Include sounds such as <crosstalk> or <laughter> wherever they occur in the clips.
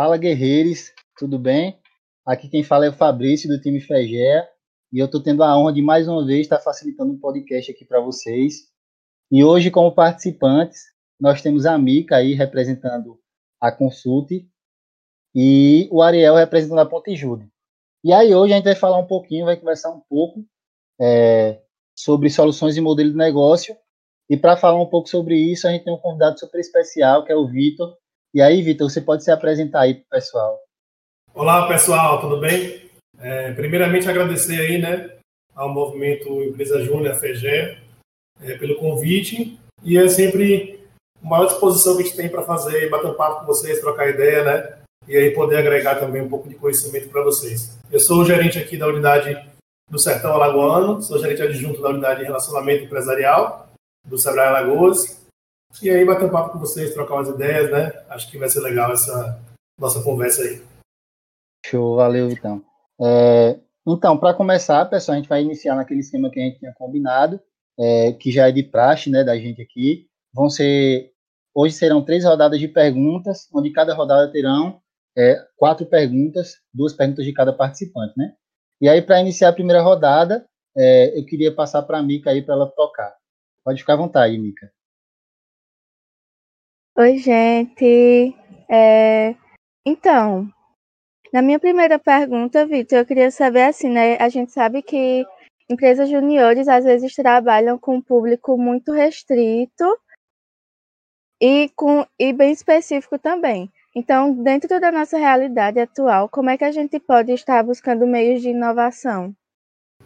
Fala guerreiros, tudo bem? Aqui quem fala é o Fabrício do time Fegea e eu estou tendo a honra de mais uma vez estar facilitando um podcast aqui para vocês. E hoje, como participantes, nós temos a Mica aí representando a Consulte e o Ariel representando a Ponte Júlia. E aí hoje a gente vai falar um pouquinho, vai conversar um pouco é, sobre soluções e modelo de negócio. E para falar um pouco sobre isso, a gente tem um convidado super especial, que é o Vitor. E aí, Vitor, você pode se apresentar aí para o pessoal. Olá, pessoal, tudo bem? É, primeiramente, agradecer aí, né, ao movimento Empresa Júnior, FEGE, é, pelo convite. E é sempre uma maior disposição que a gente tem para fazer, bater um papo com vocês, trocar ideia, né? E aí poder agregar também um pouco de conhecimento para vocês. Eu sou o gerente aqui da unidade do Sertão Alagoano, sou gerente adjunto da unidade de relacionamento empresarial do Sebrae Alagoas. E aí bater um papo com vocês, trocar umas ideias, né? Acho que vai ser legal essa nossa conversa aí. Show, valeu, então. É, então, para começar, pessoal, a gente vai iniciar naquele esquema que a gente tinha combinado, é, que já é de praxe, né, da gente aqui. Vão ser, hoje serão três rodadas de perguntas, onde cada rodada terão é, quatro perguntas, duas perguntas de cada participante, né? E aí, para iniciar a primeira rodada, é, eu queria passar para a Mica aí para ela tocar. Pode ficar à vontade, Mica. Oi, gente. É, então, na minha primeira pergunta, Vitor, eu queria saber assim, né? A gente sabe que empresas juniores às vezes trabalham com um público muito restrito e com e bem específico também. Então, dentro da nossa realidade atual, como é que a gente pode estar buscando meios de inovação?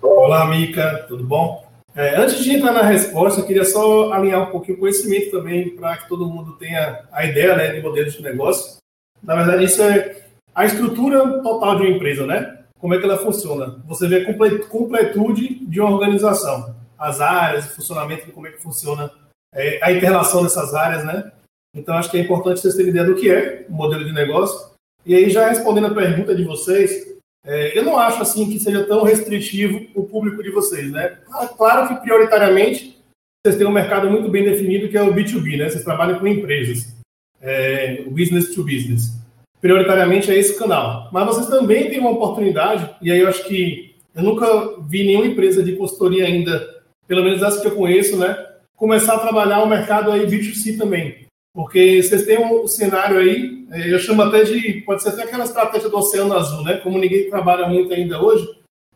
Olá, Mica, tudo bom? É, antes de entrar na resposta, eu queria só alinhar um pouquinho o conhecimento também, para que todo mundo tenha a ideia né, de modelos de negócio. Na verdade, isso é a estrutura total de uma empresa, né? Como é que ela funciona? Você vê a completude de uma organização, as áreas, o funcionamento como é que funciona é, a interrelação dessas áreas, né? Então, acho que é importante vocês terem ideia do que é o modelo de negócio. E aí, já respondendo a pergunta de vocês, é, eu não acho assim que seja tão restritivo o público de vocês, né? Claro que prioritariamente vocês têm um mercado muito bem definido que é o B2B, né? Vocês trabalham com empresas, é, business to business prioritariamente é esse canal. Mas vocês também têm uma oportunidade, e aí eu acho que eu nunca vi nenhuma empresa de consultoria ainda, pelo menos essa que eu conheço, né, começar a trabalhar o mercado aí B2C também. Porque vocês têm um cenário aí, é, eu chamo até de, pode ser até aquela estratégia do Oceano Azul, né, como ninguém trabalha muito ainda hoje,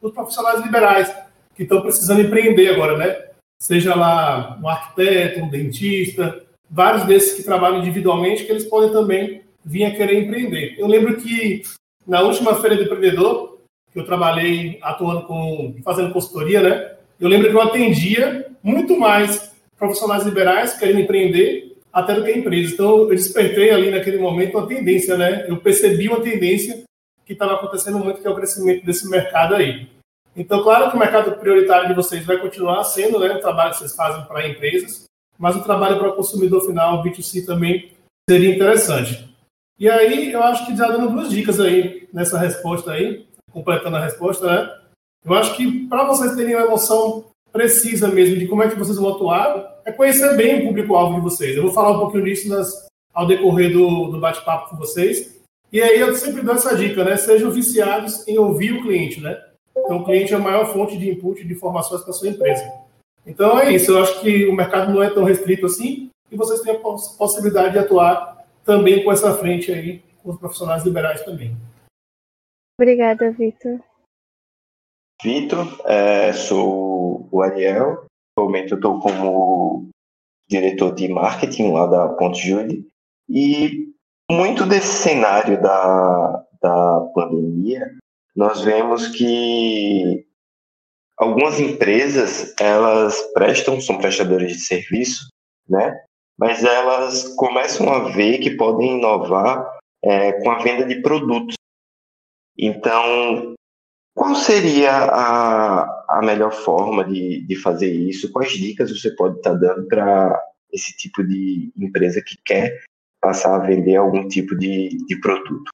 os profissionais liberais, que estão precisando empreender agora, né, seja lá um arquiteto, um dentista, vários desses que trabalham individualmente, que eles podem também vinha querer empreender. Eu lembro que na última feira do empreendedor, que eu trabalhei atuando com, fazendo consultoria, né? Eu lembro que eu atendia muito mais profissionais liberais querendo empreender até do que empresas. Então, eu despertei ali naquele momento uma tendência, né? Eu percebi uma tendência que estava acontecendo muito, que é o crescimento desse mercado aí. Então, claro que o mercado prioritário de vocês vai continuar sendo né, o trabalho que vocês fazem para empresas, mas o trabalho para o consumidor final, B2C, também seria interessante. E aí, eu acho que já dando duas dicas aí nessa resposta aí, completando a resposta, né? Eu acho que para vocês terem uma noção precisa mesmo de como é que vocês vão atuar, é conhecer bem o público-alvo de vocês. Eu vou falar um pouquinho disso nas, ao decorrer do, do bate-papo com vocês. E aí eu sempre dou essa dica, né? Sejam viciados em ouvir o cliente, né? Então o cliente é a maior fonte de input de informações para sua empresa. Então é isso. Eu acho que o mercado não é tão restrito assim e vocês têm a possibilidade de atuar também com essa frente aí, com os profissionais liberais também. Obrigada, Vitor. Vitor, é, sou o Ariel. Atualmente eu estou como diretor de marketing lá da Ponte Jude. E muito desse cenário da, da pandemia, nós vemos que algumas empresas, elas prestam, são prestadores de serviço, né? mas elas começam a ver que podem inovar é, com a venda de produtos. Então, seria a, a melhor forma de, de fazer isso? Quais dicas você pode estar dando para esse tipo de empresa que quer passar a vender algum tipo de, de produto?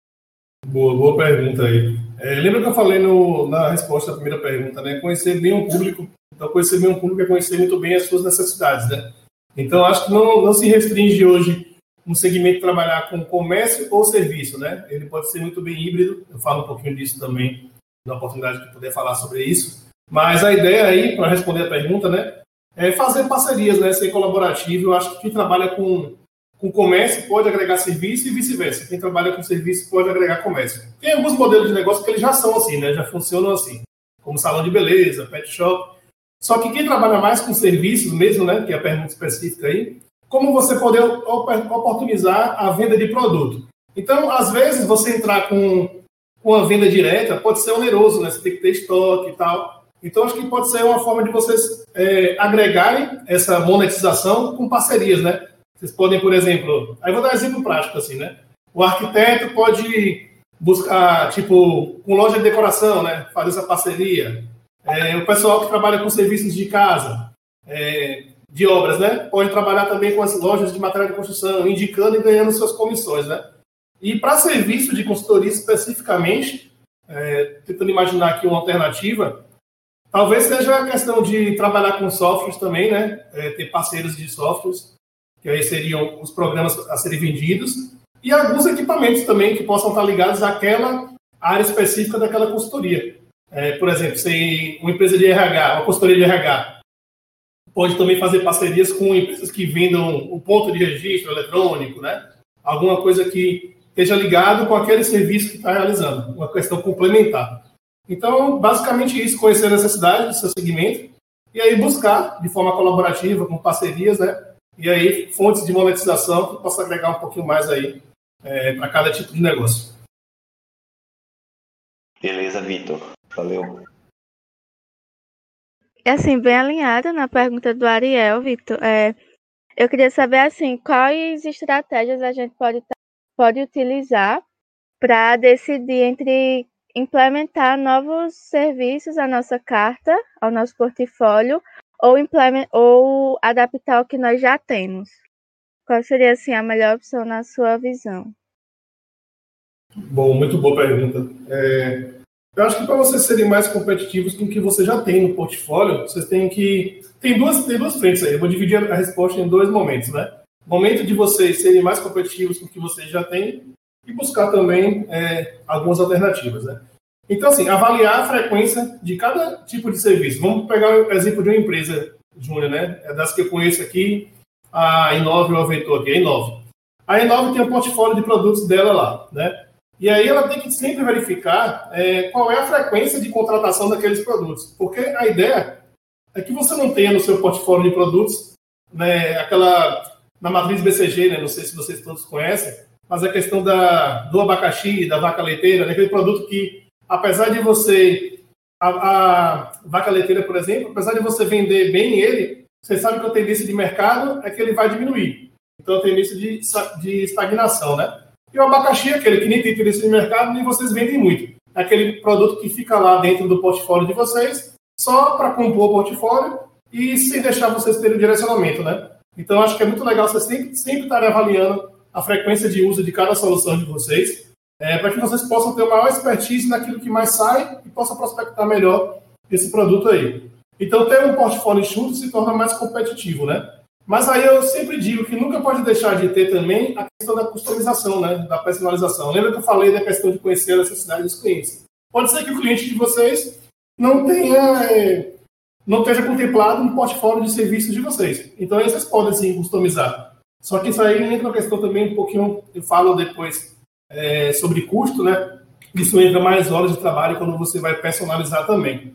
Boa, boa pergunta aí. É, lembra que eu falei no, na resposta à primeira pergunta, né? Conhecer bem o público. Então, conhecer bem o público é conhecer muito bem as suas necessidades, né? Então, acho que não, não se restringe hoje um segmento trabalhar com comércio ou serviço, né? Ele pode ser muito bem híbrido. Eu falo um pouquinho disso também na oportunidade de poder falar sobre isso. Mas a ideia aí, para responder a pergunta, né, é fazer parcerias, né, ser colaborativo. Eu acho que quem trabalha com, com comércio pode agregar serviço e vice-versa. Quem trabalha com serviço pode agregar comércio. Tem alguns modelos de negócio que eles já são assim, né, já funcionam assim, como salão de beleza, pet shop. Só que quem trabalha mais com serviços mesmo, né, que é a pergunta específica aí, como você poder oportunizar a venda de produto. Então, às vezes, você entrar com, com a venda direta pode ser oneroso, né? Você tem que ter estoque e tal. Então, acho que pode ser uma forma de vocês é, agregarem essa monetização com parcerias, né? Vocês podem, por exemplo, aí vou dar um exemplo prático, assim, né? O arquiteto pode buscar, tipo, com loja de decoração, né? Fazer essa parceria. É, o pessoal que trabalha com serviços de casa, é, de obras, né? Pode trabalhar também com as lojas de material de construção, indicando e ganhando suas comissões, né? E para serviço de consultoria especificamente, é, tentando imaginar aqui uma alternativa, talvez seja a questão de trabalhar com softwares também, né? É, ter parceiros de softwares, que aí seriam os programas a serem vendidos, e alguns equipamentos também que possam estar ligados àquela área específica daquela consultoria. É, por exemplo, se uma empresa de RH, uma consultoria de RH, pode também fazer parcerias com empresas que vendam o ponto de registro eletrônico, né? Alguma coisa que esteja ligado com aquele serviço que está realizando, uma questão complementar. Então, basicamente isso, conhecer a necessidade do seu segmento e aí buscar de forma colaborativa, com parcerias, né? E aí fontes de monetização que possa agregar um pouquinho mais aí é, para cada tipo de negócio. Beleza, Vitor. Valeu. É assim, bem alinhada na pergunta do Ariel, Victor. É, eu queria saber assim, quais estratégias a gente pode, pode utilizar para decidir entre implementar novos serviços à nossa carta, ao nosso portfólio, ou, ou adaptar o que nós já temos. Qual seria assim a melhor opção na sua visão? Bom, muito boa pergunta. É, eu acho que para vocês serem mais competitivos com o que você já tem no portfólio, vocês têm que. Tem duas, tem duas frentes aí. Eu vou dividir a resposta em dois momentos, né? Momento de vocês serem mais competitivos com o que vocês já têm e buscar também é, algumas alternativas, né? Então, assim, avaliar a frequência de cada tipo de serviço. Vamos pegar o exemplo de uma empresa, Júnior, né? É das que eu conheço aqui, a Inove, o Aventor aqui, a Inove. A Inove tem um portfólio de produtos dela lá, né? E aí ela tem que sempre verificar é, qual é a frequência de contratação daqueles produtos. Porque a ideia é que você não tenha no seu portfólio de produtos né, aquela. Na matriz BCG, né, não sei se vocês todos conhecem, mas a questão da, do abacaxi, da vaca leiteira, né, aquele produto que, apesar de você. A, a vaca leiteira, por exemplo, apesar de você vender bem ele, você sabe que a tendência de mercado é que ele vai diminuir. Então, a tendência de, de estagnação, né? E o abacaxi é aquele que nem tem interesse de mercado, nem vocês vendem muito. É aquele produto que fica lá dentro do portfólio de vocês, só para compor o portfólio e sem deixar vocês terem direcionamento, né? Então, acho que é muito legal vocês sempre, sempre estarem avaliando a frequência de uso de cada solução de vocês, é, para que vocês possam ter maior expertise naquilo que mais sai e possam prospectar melhor esse produto aí. Então, ter um portfólio enxuto se torna mais competitivo, né? Mas aí eu sempre digo que nunca pode deixar de ter também a questão da customização, né? da personalização. Lembra que eu falei da questão de conhecer a necessidade dos clientes? Pode ser que o cliente de vocês não tenha, é, não esteja contemplado no portfólio de serviços de vocês. Então aí vocês podem sim customizar. Só que isso aí entra uma questão também um pouquinho, eu falo depois é, sobre custo, né? Isso entra mais horas de trabalho quando você vai personalizar também.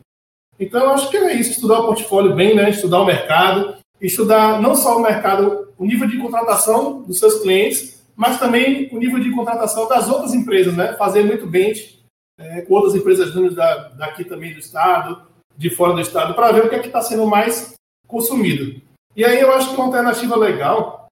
Então eu acho que é isso, estudar o portfólio bem, né? Estudar o mercado, estudar não só o mercado, o nível de contratação dos seus clientes, mas também o nível de contratação das outras empresas, né? Fazer muito bem é, com outras empresas da, daqui também do estado, de fora do estado, para ver o que é que está sendo mais consumido. E aí eu acho que uma alternativa legal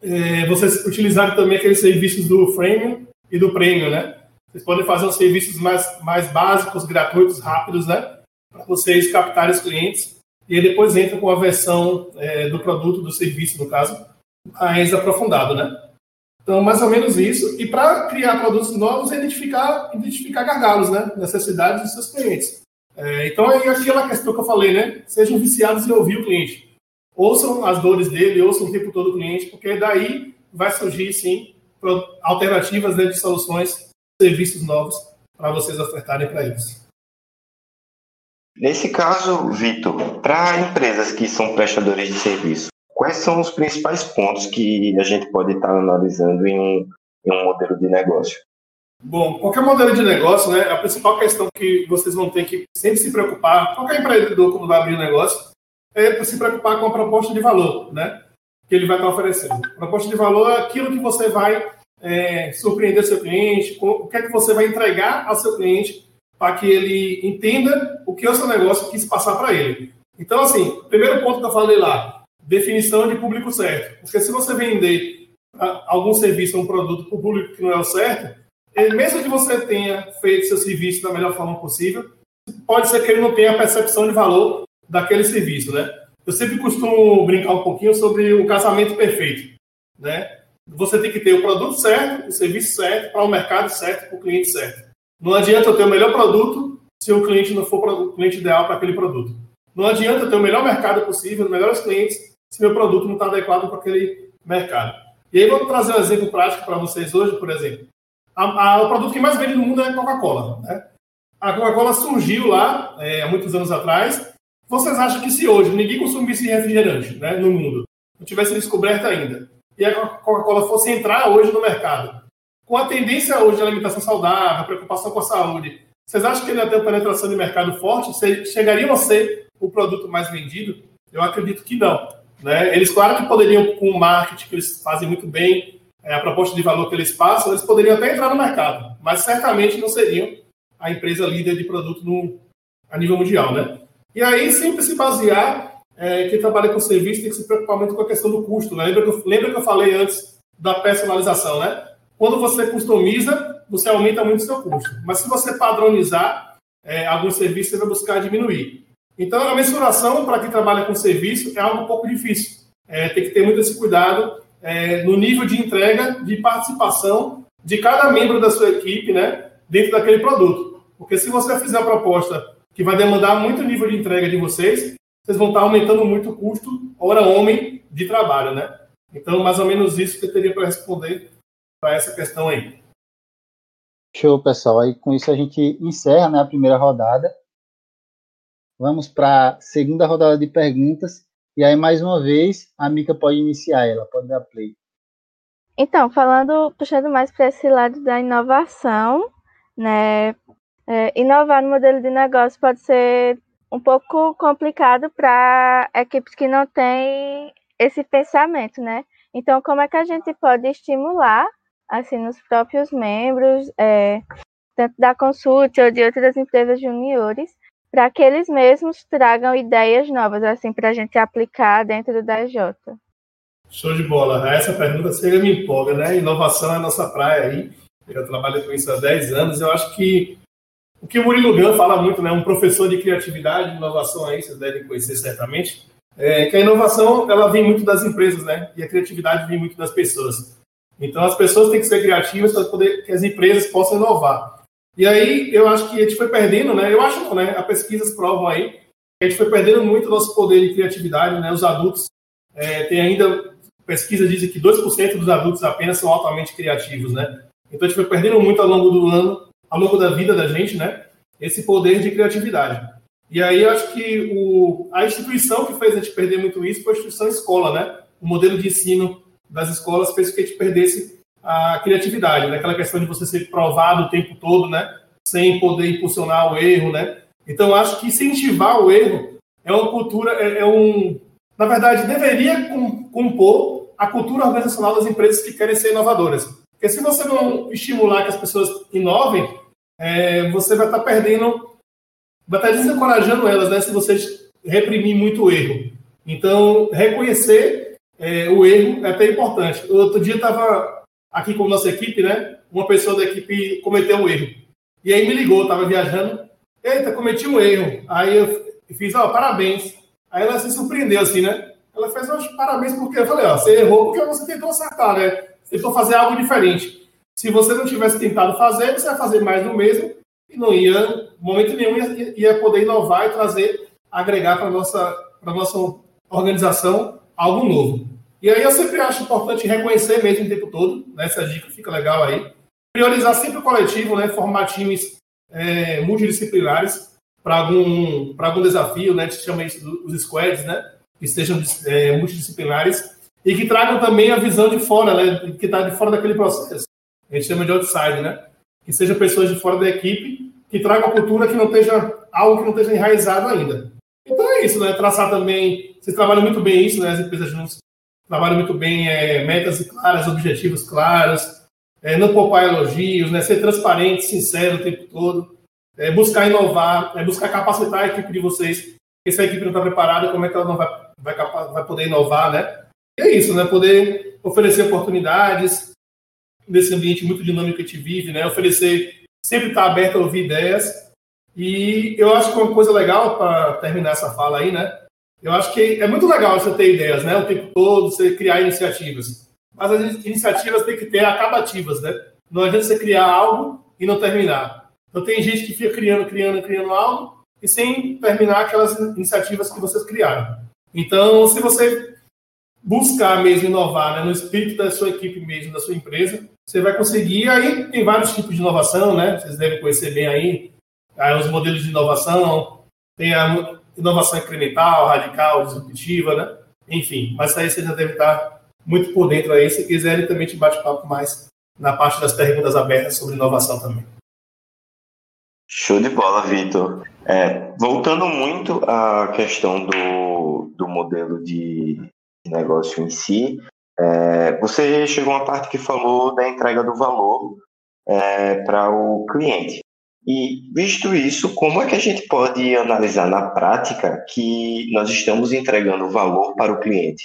é vocês utilizarem também aqueles serviços do Freemium e do Premium, né? Vocês podem fazer os serviços mais, mais básicos, gratuitos, rápidos, né? Para vocês captarem os clientes e aí depois entra com a versão é, do produto, do serviço, no caso, mais aprofundado, né? Então, mais ou menos isso. E para criar produtos novos, é identificar, identificar gargalos, né? Necessidades dos seus clientes. É, então, é aquela questão que eu falei, né? Sejam viciados em ouvir o cliente. Ouçam as dores dele, ouçam o tempo todo o cliente, porque daí vai surgir, sim, alternativas né, de soluções, serviços novos para vocês ofertarem para eles. Nesse caso, Vitor, para empresas que são prestadores de serviço, quais são os principais pontos que a gente pode estar analisando em um, em um modelo de negócio? Bom, qualquer modelo de negócio, né, a principal questão que vocês vão ter que sempre se preocupar, qualquer empreendedor quando vai abrir negócio, é se preocupar com a proposta de valor, né, que ele vai estar oferecendo. Proposta de valor é aquilo que você vai é, surpreender seu cliente, o que é que você vai entregar ao seu cliente para que ele entenda o que o seu negócio quis passar para ele. Então, assim, primeiro ponto que eu falei lá, definição de público certo. Porque se você vender ah, algum serviço ou um produto para o público que não é o certo, mesmo que você tenha feito seu serviço da melhor forma possível, pode ser que ele não tenha a percepção de valor daquele serviço, né? Eu sempre costumo brincar um pouquinho sobre o casamento perfeito, né? Você tem que ter o produto certo, o serviço certo, para o mercado certo, para o cliente certo. Não adianta eu ter o melhor produto se o cliente não for o cliente ideal para aquele produto. Não adianta eu ter o melhor mercado possível, os melhores clientes, se meu produto não está adequado para aquele mercado. E aí, vou trazer um exemplo prático para vocês hoje, por exemplo. A, a, o produto que mais vende no mundo é Coca-Cola. Né? A Coca-Cola surgiu lá é, há muitos anos atrás. Vocês acham que se hoje ninguém consumisse refrigerante né, no mundo, não tivesse descoberto ainda, e a Coca-Cola fosse entrar hoje no mercado, com a tendência hoje de alimentação saudável, preocupação com a saúde, vocês acham que ele ia ter uma penetração de mercado forte? Chegariam a ser o produto mais vendido? Eu acredito que não. Né? Eles, claro que poderiam, com o marketing que eles fazem muito bem, é, a proposta de valor que eles passam, eles poderiam até entrar no mercado, mas certamente não seriam a empresa líder de produto no, a nível mundial. Né? E aí, sempre se basear, é, quem trabalha com serviço tem que se preocupar muito com a questão do custo. Né? Lembra, que eu, lembra que eu falei antes da personalização, né? Quando você customiza, você aumenta muito o seu custo. Mas se você padronizar é, algum serviço, você vai buscar diminuir. Então, a mensuração para quem trabalha com serviço é algo um pouco difícil. É, tem que ter muito esse cuidado é, no nível de entrega, de participação de cada membro da sua equipe né, dentro daquele produto. Porque se você fizer a proposta que vai demandar muito nível de entrega de vocês, vocês vão estar aumentando muito o custo hora homem de trabalho, né? Então, mais ou menos isso que eu teria para responder para essa questão aí. Show, pessoal. Aí com isso a gente encerra né, a primeira rodada. Vamos para a segunda rodada de perguntas. E aí, mais uma vez, a Mica pode iniciar ela, pode dar play. Então, falando, puxando mais para esse lado da inovação, né? É, inovar no modelo de negócio pode ser um pouco complicado para equipes que não têm esse pensamento, né? Então, como é que a gente pode estimular assim nos próprios membros, é, tanto da Consult ou de outras empresas juniores, para que eles mesmos tragam ideias novas, assim, para a gente aplicar dentro da DJ. Show de bola. Essa pergunta chega me empolga, né? Inovação é a nossa praia aí. Eu trabalho com isso há 10 anos. Eu acho que o que o Murilo Gun fala muito, né? Um professor de criatividade inovação aí, vocês devem conhecer certamente, é que a inovação, ela vem muito das empresas, né? E a criatividade vem muito das pessoas. Então, as pessoas têm que ser criativas para poder que as empresas possam inovar. E aí, eu acho que a gente foi perdendo, né? Eu acho não, né? As pesquisas provam aí a gente foi perdendo muito o nosso poder de criatividade, né? Os adultos é, tem ainda pesquisas dizem que 2% dos adultos apenas são altamente criativos, né? Então, a gente foi perdendo muito ao longo do ano, ao longo da vida da gente, né? Esse poder de criatividade. E aí, acho que o, a instituição que fez a gente perder muito isso foi a instituição escola, né? O modelo de ensino das escolas fez com que a gente perdesse a criatividade, né? aquela questão de você ser provado o tempo todo, né? sem poder impulsionar o erro. Né? Então, acho que incentivar o erro é uma cultura, é, é um. Na verdade, deveria compor a cultura organizacional das empresas que querem ser inovadoras. Porque se você não estimular que as pessoas inovem, é, você vai estar perdendo, vai estar desencorajando elas, né? Se você reprimir muito o erro. Então, reconhecer é, o erro é até importante. Outro dia estava aqui com nossa equipe, né? Uma pessoa da equipe cometeu um erro. E aí me ligou, estava viajando. Eita, cometi um erro. Aí eu fiz, ó, parabéns. Aí ela se surpreendeu assim, né? Ela fez, ó, parabéns porque eu falei, ó, você errou porque você tentou acertar, né? Tentou fazer algo diferente. Se você não tivesse tentado fazer, você ia fazer mais do mesmo e não ia, momento nenhum, ia, ia poder inovar e trazer, agregar para nossa, nossa organização algo novo. E aí eu sempre acho importante reconhecer mesmo o tempo todo, né? essa dica fica legal aí. Priorizar sempre o coletivo, né? formar times é, multidisciplinares para algum, algum desafio, né? a gente chama isso dos squads, né? que sejam é, multidisciplinares e que tragam também a visão de fora, né? que está de fora daquele processo. A gente chama de outside, né? que sejam pessoas de fora da equipe que tragam a cultura que não esteja algo que não esteja enraizado ainda. Então é isso, né? Traçar também, vocês trabalham muito bem isso, né? As empresas juntas trabalham muito bem é, metas claras, objetivos claros, é, não poupar elogios, né? Ser transparente, sincero o tempo todo, é, buscar inovar, é, buscar capacitar a equipe de vocês. Se a equipe não está preparada, como é que ela não vai, vai, vai poder inovar, né? E é isso, né? Poder oferecer oportunidades nesse ambiente muito dinâmico que a gente vive, né? Oferecer, sempre estar tá aberto a ouvir ideias. E eu acho que uma coisa legal para terminar essa fala aí, né? Eu acho que é muito legal você ter ideias, né? O tempo todo, você criar iniciativas. Mas as iniciativas têm que ter acabativas, né? Não adianta você criar algo e não terminar. Então tem gente que fica criando, criando, criando algo e sem terminar aquelas iniciativas que vocês criaram. Então, se você buscar mesmo inovar né, no espírito da sua equipe mesmo, da sua empresa, você vai conseguir. Aí tem vários tipos de inovação, né? Vocês devem conhecer bem aí, aí os modelos de inovação, tem a inovação incremental, radical, disruptiva, né? Enfim, mas aí você já deve estar muito por dentro aí. Se quiser, ele também te bate papo mais na parte das perguntas abertas sobre inovação também. Show de bola, Vitor. É, voltando muito à questão do, do modelo de negócio em si, é, você chegou a uma parte que falou da entrega do valor é, para o cliente. E, visto isso, como é que a gente pode analisar na prática que nós estamos entregando valor para o cliente?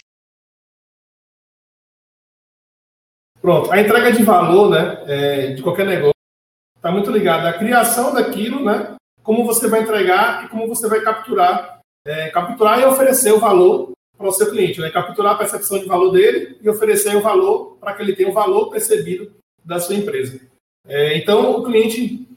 Pronto, a entrega de valor né, é, de qualquer negócio está muito ligada à criação daquilo, né, como você vai entregar e como você vai capturar. É, capturar e oferecer o valor para o seu cliente, né, capturar a percepção de valor dele e oferecer o valor para que ele tenha o valor percebido da sua empresa. É, então, o cliente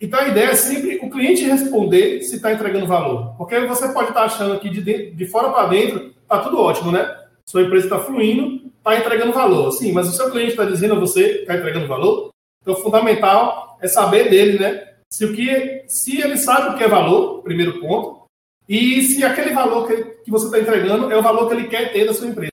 então a ideia é sempre o cliente responder se está entregando valor. Porque você pode estar tá achando que de, dentro, de fora para dentro está tudo ótimo, né? Sua empresa está fluindo, está entregando valor. Sim, mas o seu cliente está dizendo a você que está entregando valor. Então, o fundamental é saber dele, né? Se, o que, se ele sabe o que é valor, primeiro ponto, e se aquele valor que, que você está entregando é o valor que ele quer ter da sua empresa.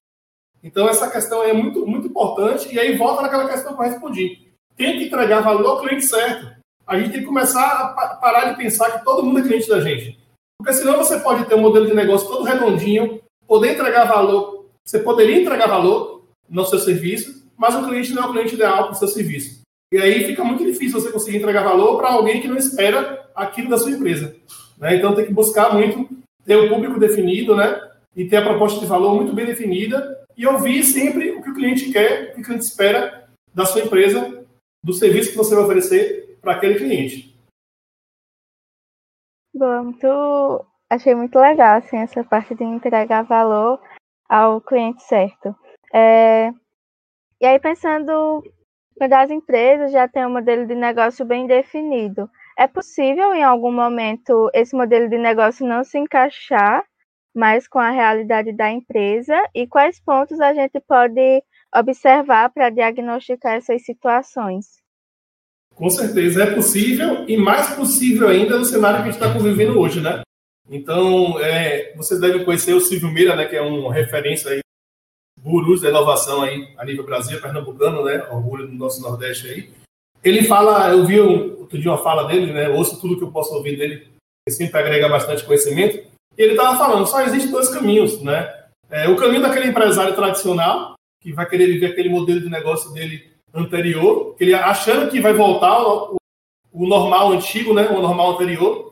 Então, essa questão é muito, muito importante. E aí volta naquela questão que eu respondi. Tem que entregar valor ao cliente certo a gente tem que começar a parar de pensar que todo mundo é cliente da gente. Porque senão você pode ter um modelo de negócio todo redondinho, poder entregar valor, você poderia entregar valor no seu serviço, mas o cliente não é o cliente ideal para o seu serviço. E aí fica muito difícil você conseguir entregar valor para alguém que não espera aquilo da sua empresa. Né? Então tem que buscar muito ter o público definido, né? E ter a proposta de valor muito bem definida e ouvir sempre o que o cliente quer, o que o cliente espera da sua empresa, do serviço que você vai oferecer para aquele cliente. Achei muito legal assim, essa parte de entregar valor ao cliente certo. É, e aí, pensando quando as empresas já têm um modelo de negócio bem definido, é possível em algum momento esse modelo de negócio não se encaixar mais com a realidade da empresa e quais pontos a gente pode observar para diagnosticar essas situações? Com certeza, é possível e mais possível ainda no cenário que a gente está convivendo hoje, né? Então, é, vocês devem conhecer o Silvio Meira, né, que é um referência aí, gurus da inovação aí a nível Brasil, pernambucano, né, orgulho do nosso Nordeste aí. Ele fala, eu vi outro dia uma fala dele, né, ouço tudo que eu posso ouvir dele, que sempre agrega bastante conhecimento, e ele estava falando, só existem dois caminhos, né? É, o caminho daquele empresário tradicional, que vai querer viver aquele modelo de negócio dele anterior, ele achando que vai voltar o normal antigo, né, o normal anterior,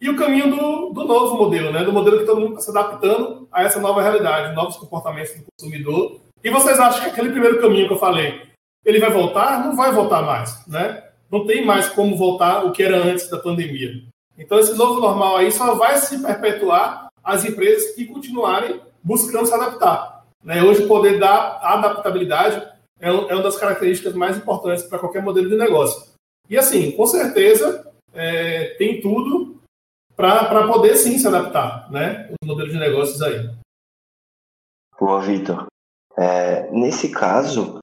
e o caminho do, do novo modelo, né, do modelo que todo mundo está se adaptando a essa nova realidade, novos comportamentos do consumidor. E vocês acham que aquele primeiro caminho que eu falei, ele vai voltar? Não vai voltar mais, né? Não tem mais como voltar o que era antes da pandemia. Então esse novo normal aí só vai se perpetuar as empresas que continuarem buscando se adaptar. Né? Hoje poder da adaptabilidade é, é uma das características mais importantes para qualquer modelo de negócio. E assim, com certeza, é, tem tudo para poder sim se adaptar, né? Os modelos de negócios aí. Boa, Vitor. É, nesse caso,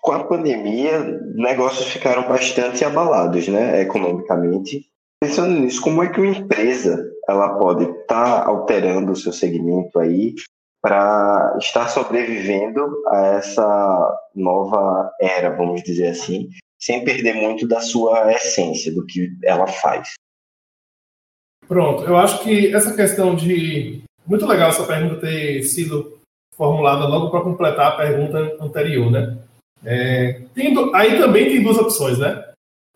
com a pandemia, negócios ficaram bastante abalados, né, economicamente. Pensando nisso, como é que uma empresa ela pode estar tá alterando o seu segmento aí para estar sobrevivendo a essa nova era, vamos dizer assim, sem perder muito da sua essência, do que ela faz? Pronto, eu acho que essa questão de. Muito legal essa pergunta ter sido formulada logo para completar a pergunta anterior, né? É, aí também tem duas opções, né?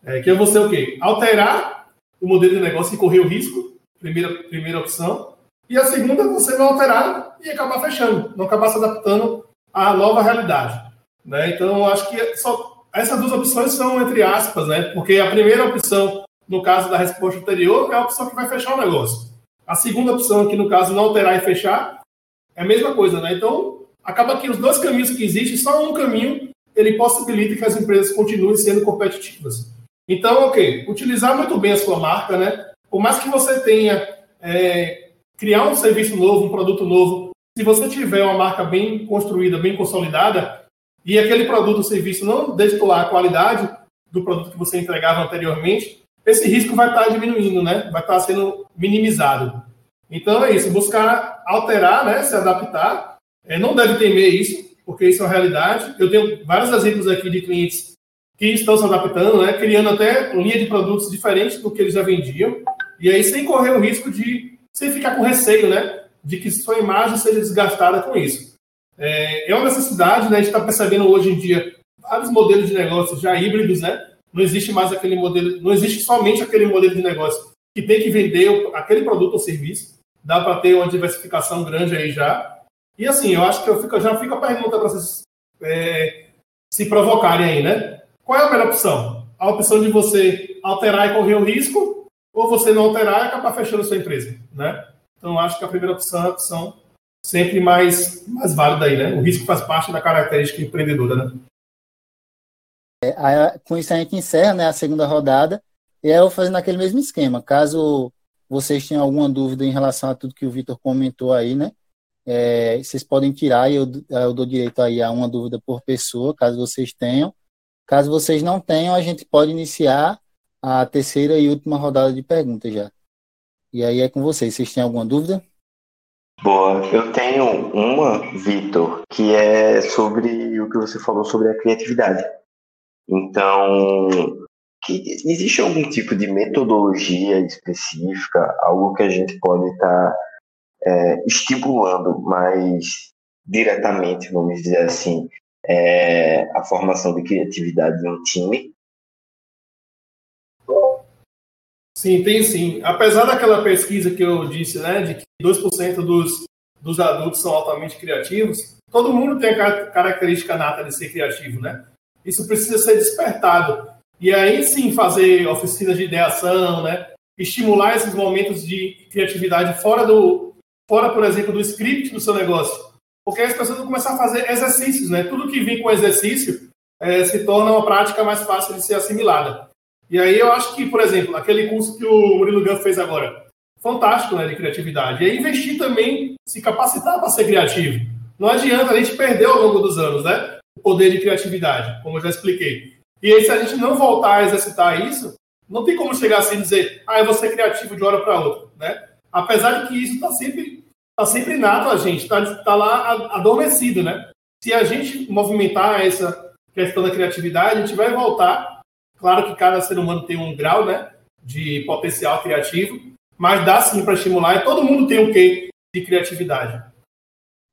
É, que é você o quê? Alterar o modelo de negócio e correr o risco, primeira, primeira opção. E a segunda, você não alterar e acabar fechando, não acabar se adaptando à nova realidade. Né? Então, acho que só, essas duas opções são entre aspas, né? Porque a primeira opção, no caso da resposta anterior, é a opção que vai fechar o negócio. A segunda opção, que no caso não alterar e fechar, é a mesma coisa, né? Então, acaba que os dois caminhos que existem, só um caminho ele possibilita que as empresas continuem sendo competitivas. Então, ok, utilizar muito bem a sua marca, né? Por mais que você tenha é, criar um serviço novo, um produto novo, se você tiver uma marca bem construída, bem consolidada, e aquele produto ou serviço não destoar a qualidade do produto que você entregava anteriormente, esse risco vai estar diminuindo, né? Vai estar sendo minimizado. Então é isso, buscar alterar, né? Se adaptar. É, não deve temer isso, porque isso é uma realidade. Eu tenho vários exemplos aqui de clientes que estão se adaptando, né, criando até linha de produtos diferentes do que eles já vendiam, e aí sem correr o risco de, sem ficar com receio, né, de que sua imagem seja desgastada com isso. É, é uma necessidade, né, a gente está percebendo hoje em dia vários modelos de negócio já híbridos, né, não existe mais aquele modelo, não existe somente aquele modelo de negócio que tem que vender aquele produto ou serviço, dá para ter uma diversificação grande aí já, e assim, eu acho que eu fico, já fico a pergunta para vocês é, se provocarem aí, né? Qual é a melhor opção? A opção de você alterar e correr o risco, ou você não alterar e acabar fechando sua empresa, né? Então, acho que a primeira opção é a opção sempre mais, mais válida aí, né? O risco faz parte da característica empreendedora, né? É, com isso a gente encerra né, a segunda rodada e eu fazendo aquele mesmo esquema. Caso vocês tenham alguma dúvida em relação a tudo que o Vitor comentou aí, né? É, vocês podem tirar e eu, eu dou direito aí a uma dúvida por pessoa, caso vocês tenham. Caso vocês não tenham, a gente pode iniciar a terceira e última rodada de perguntas já. E aí é com vocês. Vocês têm alguma dúvida? Boa, eu tenho uma, Vitor, que é sobre o que você falou sobre a criatividade. Então, que existe algum tipo de metodologia específica, algo que a gente pode estar tá é, estimulando mais diretamente, vamos dizer assim, é, a formação de criatividade de um time? Sim, tem sim. Apesar daquela pesquisa que eu disse, né, de que 2% dos, dos adultos são altamente criativos, todo mundo tem a característica nata de ser criativo, né? Isso precisa ser despertado. E aí sim fazer oficinas de ideação, né? Estimular esses momentos de criatividade fora do, fora, por exemplo, do script do seu negócio. Porque as pessoas vão começar a fazer exercícios, né? Tudo que vem com exercício é, se torna uma prática mais fácil de ser assimilada. E aí eu acho que, por exemplo, aquele curso que o Murilo Gun fez agora, fantástico, né, de criatividade. E aí investir também, se capacitar para ser criativo. Não adianta a gente perder ao longo dos anos, né? O poder de criatividade, como eu já expliquei. E aí, se a gente não voltar a exercitar isso, não tem como chegar assim e dizer, ah, eu vou ser criativo de hora para outra, né? Apesar de que isso está sempre, tá sempre inato a gente, está tá lá adormecido, né? Se a gente movimentar essa questão da criatividade, a gente vai voltar. Claro que cada ser humano tem um grau, né, de potencial criativo, mas dá sim para estimular e todo mundo tem um quê de criatividade.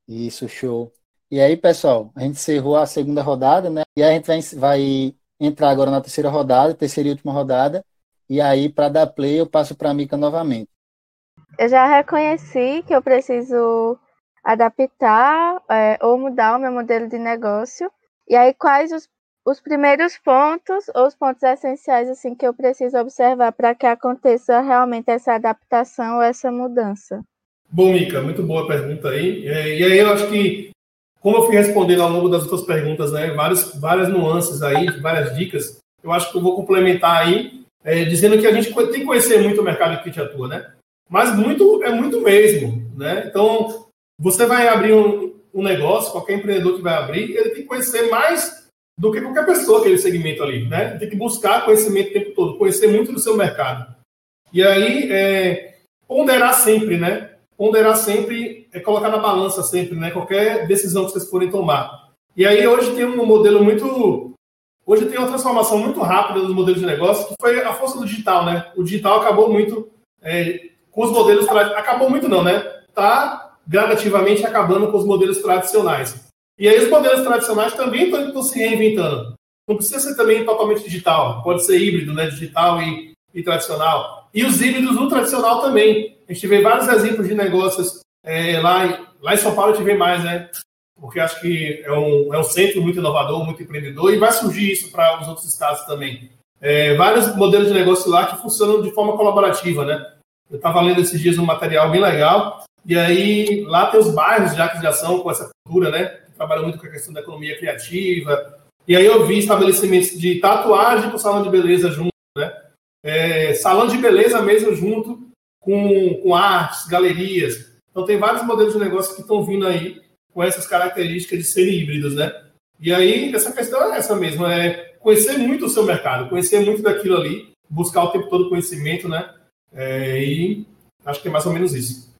Isso, show. E aí, pessoal, a gente encerrou a segunda rodada, né? E aí a gente vai, vai entrar agora na terceira rodada, terceira e última rodada. E aí, para dar play, eu passo para a Mica novamente eu já reconheci que eu preciso adaptar é, ou mudar o meu modelo de negócio. E aí, quais os, os primeiros pontos ou os pontos essenciais assim que eu preciso observar para que aconteça realmente essa adaptação ou essa mudança? Bom, Mica, muito boa pergunta aí. É, e aí eu acho que, como eu fui respondendo ao longo das outras perguntas, né, várias, várias nuances aí, várias dicas, eu acho que eu vou complementar aí, é, dizendo que a gente tem que conhecer muito o mercado que a gente atua, né? mas muito é muito mesmo, né? Então você vai abrir um, um negócio, qualquer empreendedor que vai abrir, ele tem que conhecer mais do que qualquer pessoa aquele segmento ali, né? Tem que buscar conhecimento o tempo todo, conhecer muito do seu mercado. E aí, é, ponderar sempre, né? Ponderar sempre, é colocar na balança sempre, né? Qualquer decisão que vocês forem tomar. E aí, hoje tem um modelo muito... Hoje tem uma transformação muito rápida dos modelos de negócio, que foi a força do digital, né? O digital acabou muito é, com os modelos... Acabou muito não, né? Tá gradativamente acabando com os modelos tradicionais. E aí os modelos tradicionais também estão se reinventando. Não precisa ser também totalmente digital, pode ser híbrido, né? Digital e, e tradicional. E os híbridos no tradicional também. A gente vê vários exemplos de negócios é, lá, lá em São Paulo, a gente vê mais, né? Porque acho que é um, é um centro muito inovador, muito empreendedor, e vai surgir isso para os outros estados também. É, vários modelos de negócio lá que funcionam de forma colaborativa, né? Eu estava lendo esses dias um material bem legal, e aí lá tem os bairros de de ação com essa cultura, né? Trabalha muito com a questão da economia criativa. E aí eu vi estabelecimentos de tatuagem com salão de beleza junto, né? É, salão de beleza mesmo junto com, com artes, galerias. Então tem vários modelos de negócio que estão vindo aí com essas características de serem híbridos, né? E aí essa questão é essa mesmo, é conhecer muito o seu mercado, conhecer muito daquilo ali, buscar o tempo todo conhecimento, né? É, e acho que é mais ou menos isso.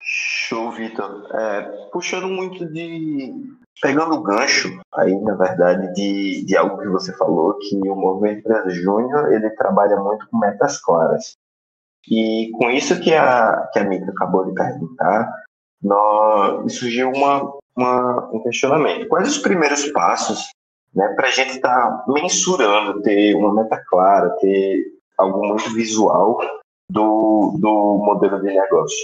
Show, Vitor. É, puxando muito de Pegando o gancho aí, na verdade, de, de algo que você falou, que o Movimento Empresa Júnior, ele trabalha muito com metas claras. E com isso que a, que a Mika acabou de perguntar, nós, surgiu uma, uma, um questionamento. Quais os primeiros passos né, para a gente estar tá mensurando, ter uma meta clara, ter algo muito visual do, do modelo de negócio?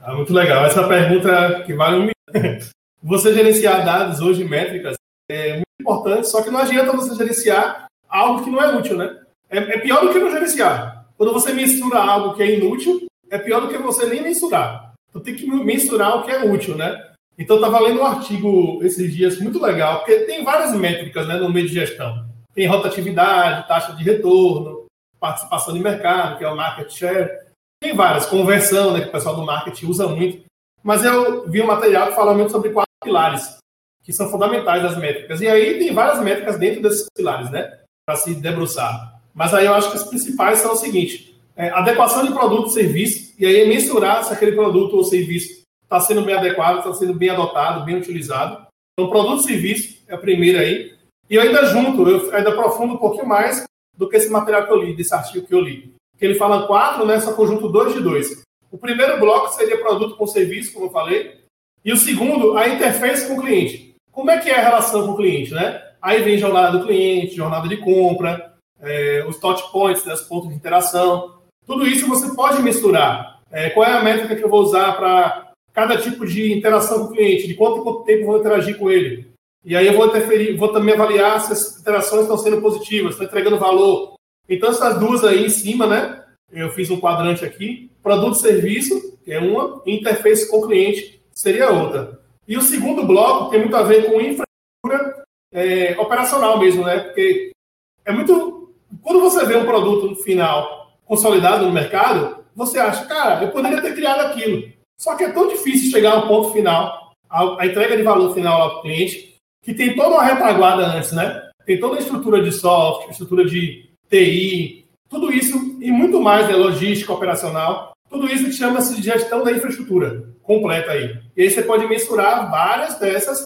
Ah, muito legal. Essa pergunta que vale um você gerenciar dados hoje, métricas, é muito importante, só que não adianta você gerenciar algo que não é útil, né? É, é pior do que não gerenciar. Quando você mensura algo que é inútil, é pior do que você nem mensurar. Então tem que mensurar o que é útil, né? Então tá valendo um artigo esses dias muito legal, porque tem várias métricas né, no meio de gestão. Tem rotatividade, taxa de retorno, participação de mercado, que é o market share. Tem várias, conversão, né, que o pessoal do marketing usa muito. Mas eu vi um material que fala muito sobre pilares, que são fundamentais das métricas. E aí tem várias métricas dentro desses pilares, né? Para se debruçar. Mas aí eu acho que as principais são o seguinte: é, adequação de produto e serviço, e aí mensurar se aquele produto ou serviço está sendo bem adequado, está sendo bem adotado, bem utilizado. Então, produto e serviço é a primeira aí. E eu ainda junto, eu ainda aprofundo um pouquinho mais do que esse material que eu li, desse artigo que eu li. Que ele fala quatro, né? Só conjunto dois de dois. O primeiro bloco seria produto com serviço, como eu falei. E o segundo, a interface com o cliente. Como é que é a relação com o cliente, né? Aí vem jornada do cliente, jornada de compra, é, os touch points, né, os pontos de interação. Tudo isso você pode misturar. É, qual é a métrica que eu vou usar para cada tipo de interação com o cliente? De quanto, quanto tempo eu vou interagir com ele? E aí eu vou interferir, vou também avaliar se as interações estão sendo positivas, estão entregando valor. Então, essas duas aí em cima, né? Eu fiz um quadrante aqui. Produto e serviço, que é uma, interface com o cliente, seria outra. E o segundo bloco tem muito a ver com infraestrutura é, operacional mesmo, né? Porque é muito. Quando você vê um produto no final consolidado no mercado, você acha, cara, eu poderia ter criado aquilo. Só que é tão difícil chegar ao ponto final, a, a entrega de valor final ao cliente, que tem toda uma retaguarda antes, né? Tem toda a estrutura de software, estrutura de TI, tudo isso e muito mais, né? Logística operacional, tudo isso chama-se de gestão da infraestrutura completa aí. E aí você pode mensurar várias dessas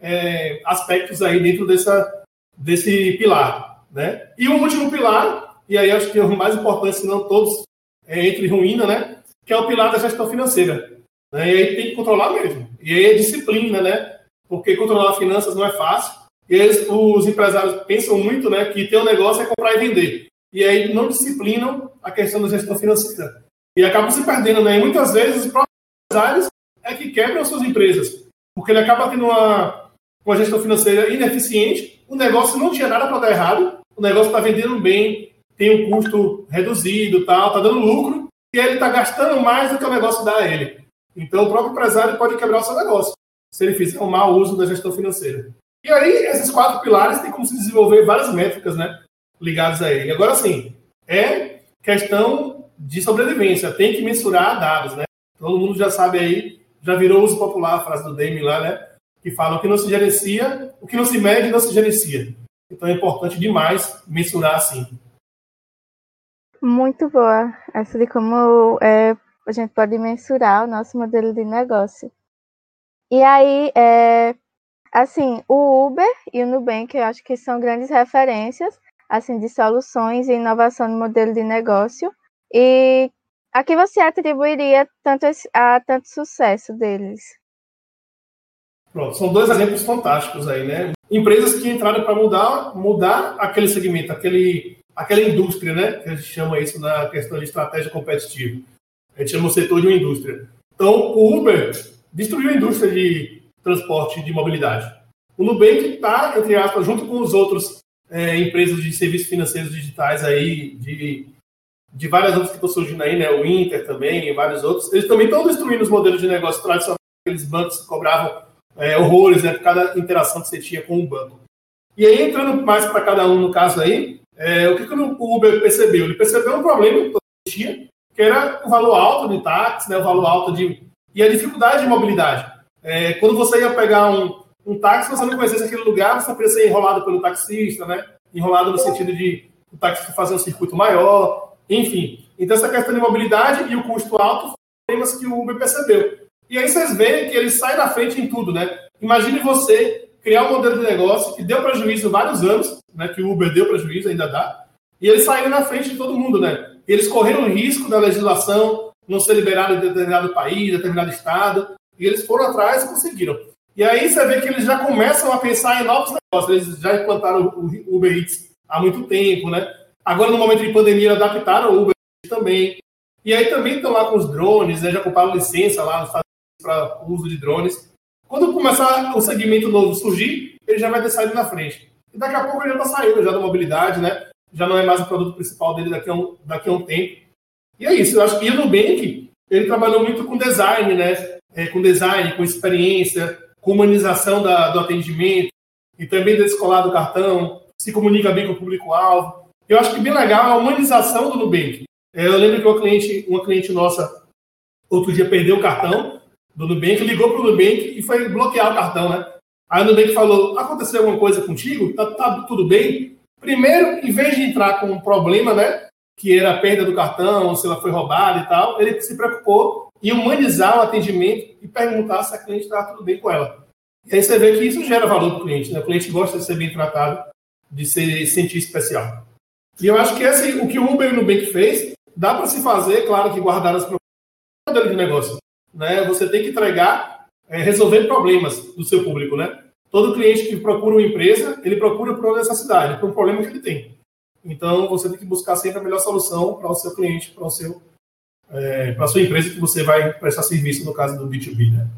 é, aspectos aí dentro dessa, desse pilar. Né? E o último pilar, e aí acho que é o mais importante, se não todos é, entre ruína, né? que é o pilar da gestão financeira. Né? E aí tem que controlar mesmo. E aí é disciplina, né? Porque controlar finanças não é fácil. E os empresários pensam muito né, que ter um negócio é comprar e vender. E aí não disciplinam a questão da gestão financeira. E acabam se perdendo, né? E muitas vezes os próprios empresários é que quebram suas empresas. Porque ele acaba tendo uma, uma gestão financeira ineficiente, o negócio não tinha nada para dar errado, o negócio está vendendo bem, tem um custo reduzido, tal, está dando lucro, e ele está gastando mais do que o negócio dá a ele. Então, o próprio empresário pode quebrar o seu negócio, se ele fizer um mau uso da gestão financeira. E aí, esses quatro pilares têm como se desenvolver várias métricas, né, ligadas a ele. Agora, sim, é questão de sobrevivência, tem que mensurar dados, né? Todo mundo já sabe aí já virou uso popular a frase do Demi lá, né? Que fala o que não se gerencia, o que não se mede não se gerencia. Então é importante demais mensurar assim. Muito boa. Essa de como é, a gente pode mensurar o nosso modelo de negócio. E aí, é, assim, o Uber e o Nubank, eu acho que são grandes referências, assim, de soluções e inovação no modelo de negócio. E a que você atribuiria tanto a tanto sucesso deles? Pronto, são dois exemplos fantásticos aí, né? Empresas que entraram para mudar, mudar aquele segmento, aquele, aquela indústria, né? Que a gente chama isso na questão de estratégia competitiva. A gente chama o setor de uma indústria. Então, o Uber destruiu a indústria de transporte de mobilidade. O Nubank está, entre aspas, junto com os outros é, empresas de serviços financeiros digitais aí, de, de várias outras que estão surgindo aí, né? O Inter também e vários outros. Eles também estão destruindo os modelos de negócio tradicionais. Aqueles bancos que cobravam é, horrores, né? Por cada interação que você tinha com o banco. E aí, entrando mais para cada um no caso aí, é, o que, que o Uber percebeu? Ele percebeu um problema que tinha, que era o valor alto de táxi, né? O valor alto de e a dificuldade de mobilidade. É, quando você ia pegar um, um táxi, você não conhecesse aquele lugar, você podia ser enrolado pelo taxista, né? Enrolado no sentido de o taxista fazer um circuito maior, enfim. Então, essa questão de mobilidade e o custo alto foram problemas que o Uber percebeu. E aí vocês veem que ele sai na frente em tudo, né? Imagine você criar um modelo de negócio que deu prejuízo vários anos, né? Que o Uber deu prejuízo, ainda dá, e eles saíram na frente de todo mundo, né? Eles correram o risco da legislação, não ser liberado em determinado país, determinado estado, e eles foram atrás e conseguiram. E aí você vê que eles já começam a pensar em novos negócios, eles já implantaram o Uber Eats há muito tempo, né? Agora, no momento de pandemia, adaptaram o Uber também. E aí também estão lá com os drones, né? já compraram licença lá para uso de drones. Quando começar o segmento novo surgir, ele já vai ter saído na frente. E daqui a pouco ele já está saindo já da mobilidade, né? Já não é mais o produto principal dele daqui a um, daqui a um tempo. E é isso, eu acho que o Nubank, ele trabalhou muito com design, né? É, com design, com experiência, com humanização da, do atendimento e também descolar do cartão, se comunica bem com o público-alvo. Eu acho que bem legal a humanização do Nubank. É, eu lembro que uma cliente, uma cliente nossa, outro dia, perdeu o cartão do Nubank, ligou para o Nubank e foi bloquear o cartão, né? Aí o Nubank falou, aconteceu alguma coisa contigo? Tá, tá tudo bem? Primeiro, em vez de entrar com um problema, né? que era a perda do cartão, se ela foi roubada e tal, ele se preocupou em humanizar o atendimento e perguntar se a cliente estava tudo bem com ela. E aí você vê que isso gera valor para o cliente, né? O cliente gosta de ser bem tratado, de se sentir especial. E eu acho que esse, o que o Uber e o Nubank fez, dá para se fazer, claro que guardar as modelo de negócio. Né? Você tem que entregar, é, resolver problemas do seu público, né? Todo cliente que procura uma empresa, ele procura por necessidade, por um problema que ele tem. Então, você tem que buscar sempre a melhor solução para o seu cliente, para o seu é, para a sua empresa que você vai prestar serviço, no caso do B2B, né?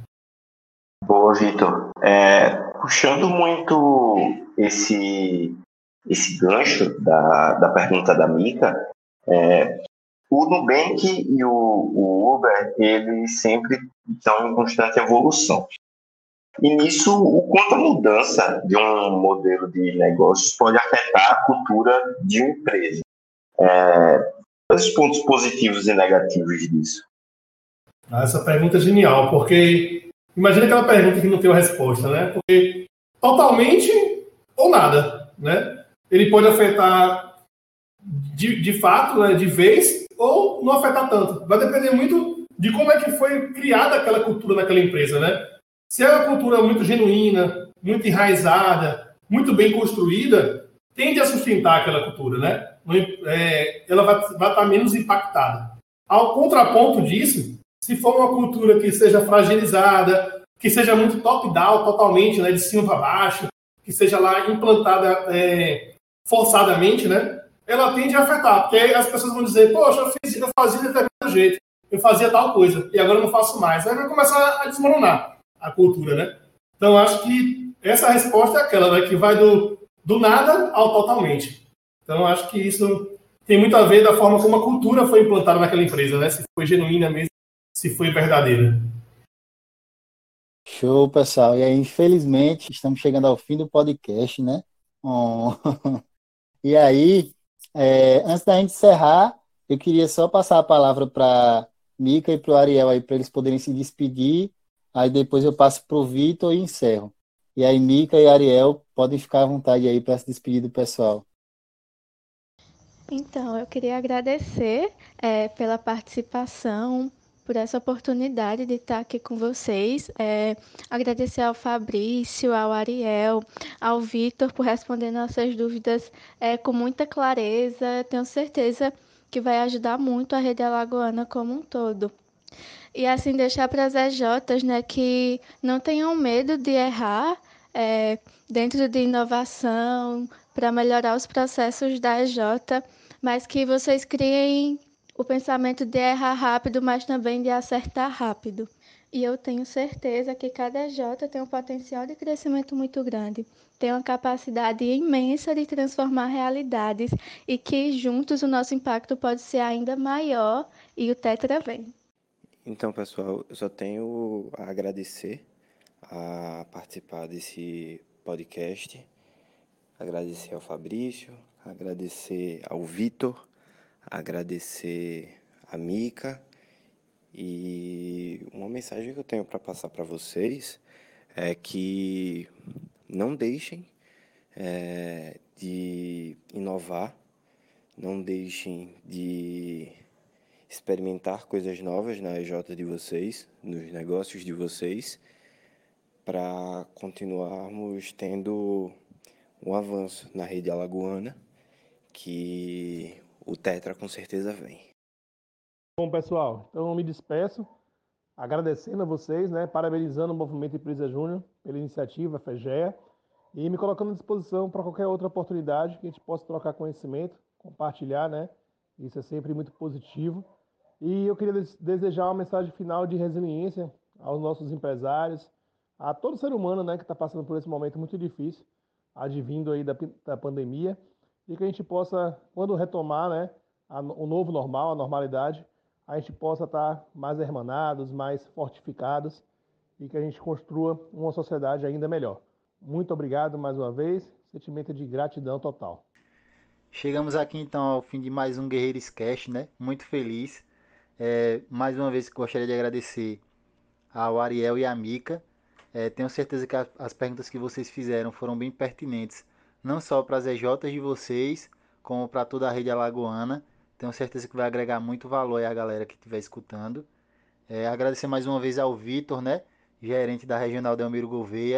Boa, Vitor. É, puxando muito esse, esse gancho da, da pergunta da Mica, é, o Nubank e o, o Uber, eles sempre estão em constante evolução. E nisso, o quanto a mudança de um modelo de negócios pode afetar a cultura de uma empresa. É, os pontos positivos e negativos disso? Ah, essa pergunta é genial, porque imagina aquela pergunta que não tem uma resposta, né? Porque totalmente ou nada, né? Ele pode afetar de, de fato, né, de vez, ou não afetar tanto. Vai depender muito de como é que foi criada aquela cultura naquela empresa, né? Se é uma cultura muito genuína, muito enraizada, muito bem construída, tende a sustentar aquela cultura, né? É, ela vai, vai estar menos impactada. Ao contraponto disso, se for uma cultura que seja fragilizada, que seja muito top-down, totalmente, né, de cima para baixo, que seja lá implantada é, forçadamente, né, ela tende a afetar, porque aí as pessoas vão dizer, poxa, eu, fiz, eu fazia de determinado jeito, eu fazia tal coisa, e agora eu não faço mais. Aí vai começar a desmoronar a cultura, né? Então, acho que essa resposta é aquela, né? Que vai do, do nada ao totalmente. Então, acho que isso tem muito a ver da forma como a cultura foi implantada naquela empresa, né? Se foi genuína mesmo, se foi verdadeira. Show, pessoal. E aí, infelizmente, estamos chegando ao fim do podcast, né? Oh. <laughs> <laughs> e aí, é, antes da gente encerrar, eu queria só passar a palavra para Mica e para o Ariel aí, para eles poderem se despedir Aí depois eu passo para o Vitor e encerro. E aí, Mica e Ariel podem ficar à vontade aí para se despedir do pessoal. Então, eu queria agradecer é, pela participação, por essa oportunidade de estar aqui com vocês. É, agradecer ao Fabrício, ao Ariel, ao Vitor por responder nossas dúvidas é, com muita clareza. Tenho certeza que vai ajudar muito a rede alagoana como um todo. E assim deixar para as EJs né, que não tenham medo de errar é, dentro de inovação, para melhorar os processos da EJ, mas que vocês criem o pensamento de errar rápido, mas também de acertar rápido. E eu tenho certeza que cada J tem um potencial de crescimento muito grande, tem uma capacidade imensa de transformar realidades e que juntos o nosso impacto pode ser ainda maior e o Tetra vem. Então, pessoal, eu só tenho a agradecer a participar desse podcast, agradecer ao Fabrício, agradecer ao Vitor agradecer a Mica e uma mensagem que eu tenho para passar para vocês é que não deixem é, de inovar, não deixem de experimentar coisas novas na EJ de vocês, nos negócios de vocês, para continuarmos tendo um avanço na rede alagoana, que o Tetra com certeza vem. Bom, pessoal, então eu me despeço, agradecendo a vocês, né, parabenizando o Movimento Empresa Júnior pela iniciativa FEGEA e me colocando à disposição para qualquer outra oportunidade que a gente possa trocar conhecimento, compartilhar, né? Isso é sempre muito positivo. E eu queria desejar uma mensagem final de resiliência aos nossos empresários, a todo ser humano, né, que está passando por esse momento muito difícil, advindo aí da, da pandemia e que a gente possa, quando retomar né, a, o novo normal, a normalidade, a gente possa estar mais hermanados, mais fortificados e que a gente construa uma sociedade ainda melhor. Muito obrigado mais uma vez, sentimento de gratidão total. Chegamos aqui então ao fim de mais um Guerreiros Cast, né? Muito feliz. É, mais uma vez gostaria de agradecer ao Ariel e à Mica. É, tenho certeza que as perguntas que vocês fizeram foram bem pertinentes não só para as EJs de vocês, como para toda a rede alagoana. Tenho certeza que vai agregar muito valor a galera que estiver escutando. É, agradecer mais uma vez ao Vitor, né, gerente da Regional Delmiro Gouveia.